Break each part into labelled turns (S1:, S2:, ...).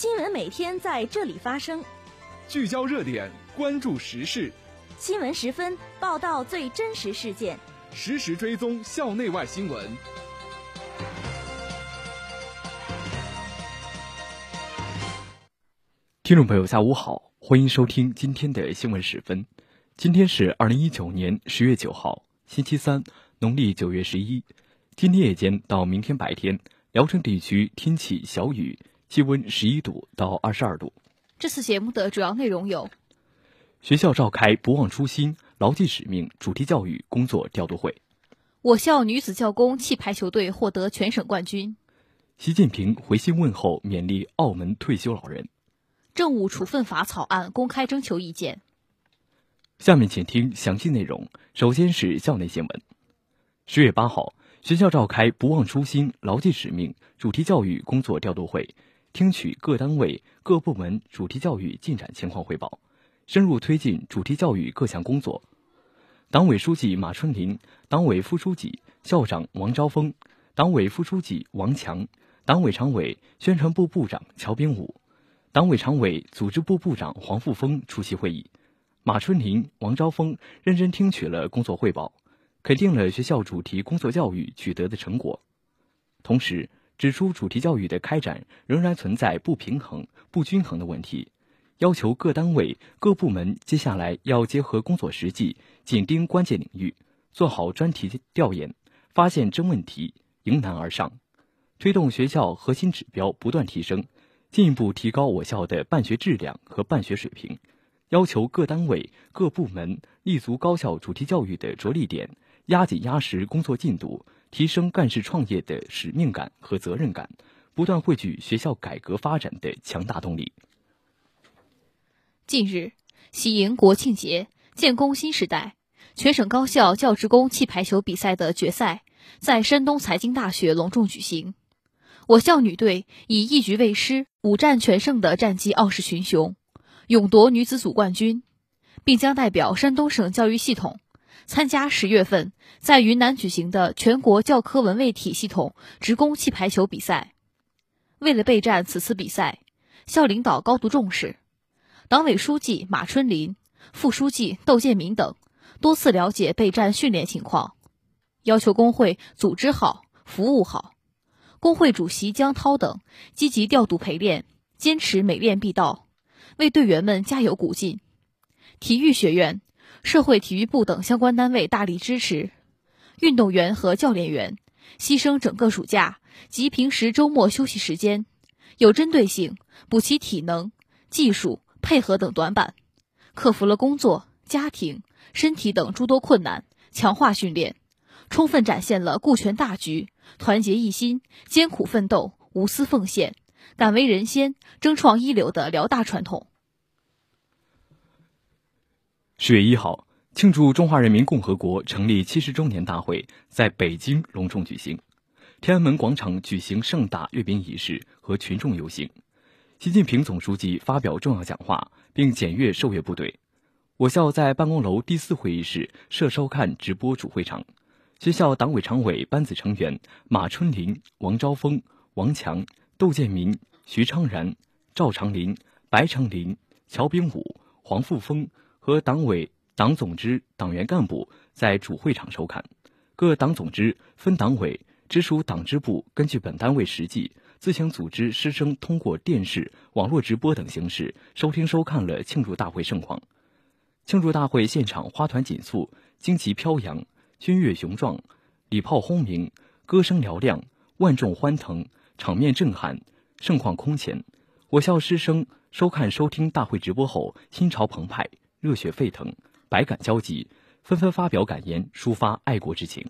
S1: 新闻每天在这里发生，
S2: 聚焦热点，关注时事。
S1: 新闻十分报道最真实事件，
S2: 实时追踪校内外新闻。
S3: 听众朋友，下午好，欢迎收听今天的新闻十分。今天是二零一九年十月九号，星期三，农历九月十一。今天夜间到明天白天，聊城地区天气小雨，气温十一度到二十二度。
S4: 这次节目的主要内容有：
S3: 学校召开不忘初心、牢记使命主题教育工作调度会；
S4: 我校女子教工气排球队获得全省冠军；
S3: 习近平回信问候勉励澳门退休老人；
S4: 政务处分法草案公开征求意见。
S3: 下面请听详细内容。首先是校内新闻。十月八号。学校召开“不忘初心、牢记使命”主题教育工作调度会，听取各单位各部门主题教育进展情况汇报，深入推进主题教育各项工作。党委书记马春林、党委副书记、校长王昭峰、党委副书记王强、党委常委、宣传部部长乔炳武、党委常委、组织部部长黄富峰出席会议。马春林、王昭峰认真听取了工作汇报。肯定了学校主题工作教育取得的成果，同时指出主题教育的开展仍然存在不平衡、不均衡的问题，要求各单位各部门接下来要结合工作实际，紧盯关键领域，做好专题调研，发现真问题，迎难而上，推动学校核心指标不断提升，进一步提高我校的办学质量和办学水平。要求各单位各部门立足高校主题教育的着力点。压紧压实工作进度，提升干事创业的使命感和责任感，不断汇聚学校改革发展的强大动力。
S4: 近日，喜迎国庆节、建功新时代，全省高校教职工气排球比赛的决赛在山东财经大学隆重举行。我校女队以一局未失、五战全胜的战绩傲视群雄，勇夺女子组冠军，并将代表山东省教育系统。参加十月份在云南举行的全国教科文卫体系统职工气排球比赛。为了备战此次比赛，校领导高度重视，党委书记马春林、副书记窦建民等多次了解备战训练情况，要求工会组织好、服务好。工会主席江涛等积极调度陪练，坚持每练必到，为队员们加油鼓劲。体育学院。社会体育部等相关单位大力支持，运动员和教练员牺牲整个暑假及平时周末休息时间，有针对性补齐体能、技术、配合等短板，克服了工作、家庭、身体等诸多困难，强化训练，充分展现了顾全大局、团结一心、艰苦奋斗、无私奉献、敢为人先、争创一流的辽大传统。
S3: 十月一号，庆祝中华人民共和国成立七十周年大会在北京隆重举行，天安门广场举行盛大阅兵仪式和群众游行。习近平总书记发表重要讲话，并检阅受阅部队。我校在办公楼第四会议室设收看直播主会场。学校党委常委班子成员马春林、王昭峰、王强、窦建民、徐昌然、赵长林、白长林、乔炳武、黄富峰。和党委、党总支、党员干部在主会场收看，各党总支、分党委、直属党支部根据本单位实际，自行组织师生通过电视、网络直播等形式收听收看了庆祝大会盛况。庆祝大会现场花团锦簇，旌旗飘扬，军乐雄壮，礼炮轰鸣，歌声嘹亮，万众欢腾，场面震撼，盛况空前。我校师生收看收听大会直播后，心潮澎湃。热血沸腾，百感交集，纷纷发表感言，抒发爱国之情。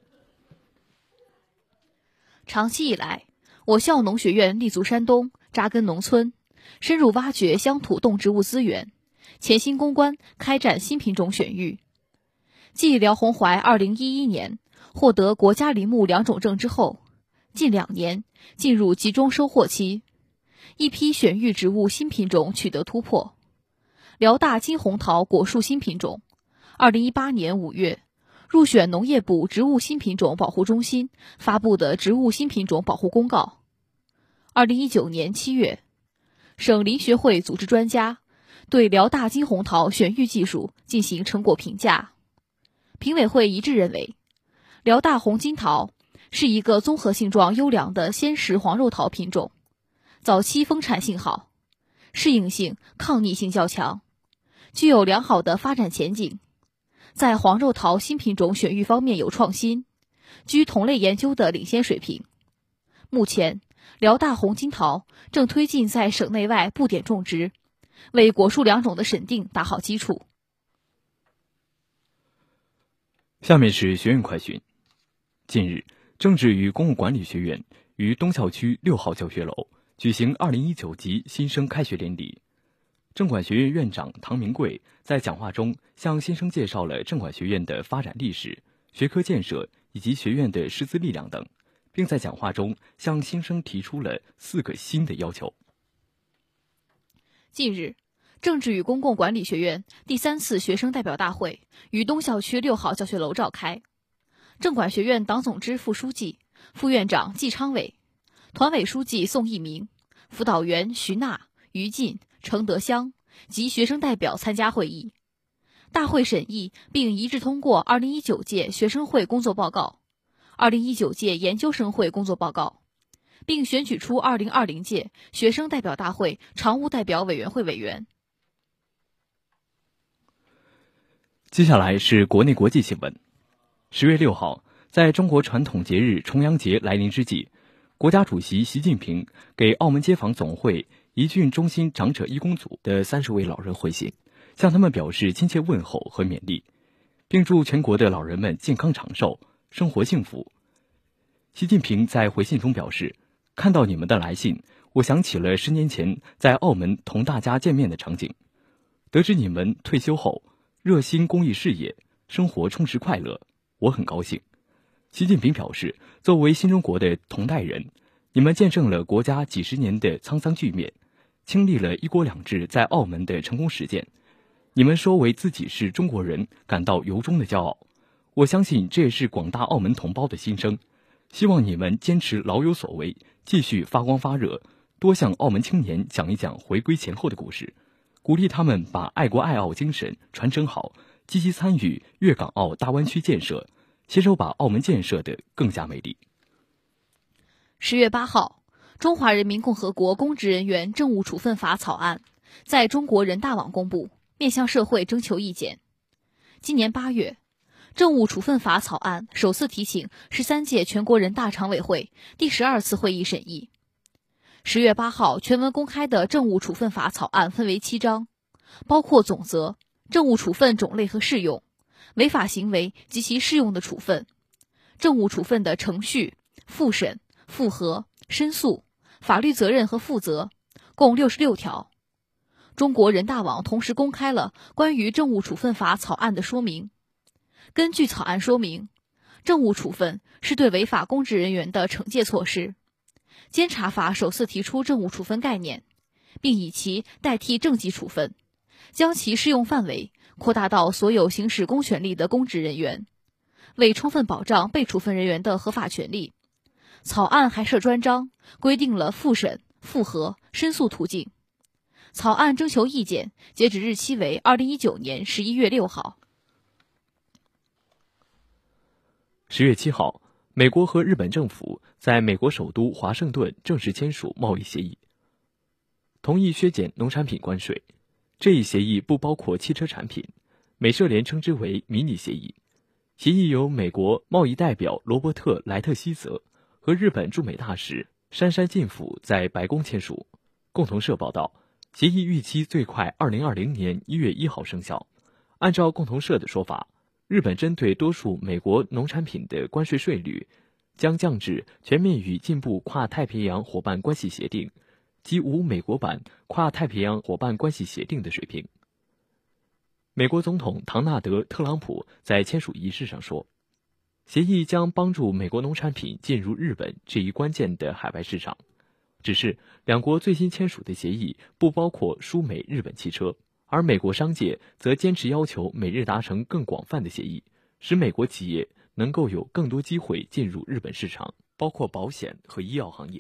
S4: 长期以来，我校农学院立足山东，扎根农村，深入挖掘乡土动植物资源，潜心攻关，开展新品种选育。继辽红槐二零一一年获得国家林木两种证之后，近两年进入集中收获期，一批选育植物新品种取得突破。辽大金红桃果树新品种，二零一八年五月入选农业部植物新品种保护中心发布的植物新品种保护公告。二零一九年七月，省林学会组织专家对辽大金红桃选育技术进行成果评价。评委会一致认为，辽大红金桃是一个综合性状优良的鲜食黄肉桃品种，早期丰产性好，适应性、抗逆性较强，具有良好的发展前景。在黄肉桃新品种选育方面有创新，居同类研究的领先水平。目前，辽大红金桃正推进在省内外布点种植，为果树良种的审定打好基础。
S3: 下面是学院快讯。近日，政治与公共管理学院于东校区六号教学楼举行二零一九级新生开学典礼。政管学院院长唐明贵在讲话中向新生介绍了政管学院的发展历史、学科建设以及学院的师资力量等，并在讲话中向新生提出了四个新的要求。
S4: 近日，政治与公共管理学院第三次学生代表大会于东校区六号教学楼召开，政管学院党总支副书记、副院长季昌伟，团委书记宋一鸣，辅导员徐娜、于进。程德香及学生代表参加会议，大会审议并一致通过二零一九届学生会工作报告、二零一九届研究生会工作报告，并选举出二零二零届学生代表大会常务代表委员会委员。
S3: 接下来是国内国际新闻。十月六号，在中国传统节日重阳节来临之际，国家主席习近平给澳门街坊总会。一郡中心长者义工组的三十位老人回信，向他们表示亲切问候和勉励，并祝全国的老人们健康长寿、生活幸福。习近平在回信中表示：“看到你们的来信，我想起了十年前在澳门同大家见面的场景。得知你们退休后热心公益事业，生活充实快乐，我很高兴。”习近平表示：“作为新中国的同代人，你们见证了国家几十年的沧桑巨变。”经历了一国两制在澳门的成功实践，你们说为自己是中国人感到由衷的骄傲。我相信这也是广大澳门同胞的心声。希望你们坚持老有所为，继续发光发热，多向澳门青年讲一讲回归前后的故事，鼓励他们把爱国爱澳精神传承好，积极参与粤港澳大湾区建设，携手把澳门建设的更加美丽。
S4: 十月八号。《中华人民共和国公职人员政务处分法》草案在中国人大网公布，面向社会征求意见。今年八月，《政务处分法》草案首次提请十三届全国人大常委会第十二次会议审议。十月八号全文公开的《政务处分法》草案分为七章，包括总则、政务处分种类和适用、违法行为及其适用的处分、政务处分的程序、复审、复核、申诉。法律责任和负责，共六十六条。中国人大网同时公开了关于政务处分法草案的说明。根据草案说明，政务处分是对违法公职人员的惩戒措施。监察法首次提出政务处分概念，并以其代替政绩处分，将其适用范围扩大到所有行使公权力的公职人员。为充分保障被处分人员的合法权利。草案还设专章，规定了复审、复核、申诉途径。草案征求意见截止日期为二零一九年十一月六号。
S3: 十月七号，美国和日本政府在美国首都华盛顿正式签署贸易协议，同意削减农产品关税。这一协议不包括汽车产品，美社联称之为“迷你协议”。协议由美国贸易代表罗伯特·莱特希泽。和日本驻美大使杉山进辅在白宫签署。共同社报道，协议预期最快二零二零年一月一号生效。按照共同社的说法，日本针对多数美国农产品的关税税率将降至全面与进步跨太平洋伙伴关系协定及无美国版跨太平洋伙伴关系协定的水平。美国总统唐纳德·特朗普在签署仪式上说。协议将帮助美国农产品进入日本这一关键的海外市场，只是两国最新签署的协议不包括输美日本汽车，而美国商界则坚持要求美日达成更广泛的协议，使美国企业能够有更多机会进入日本市场，包括保险和医药行业。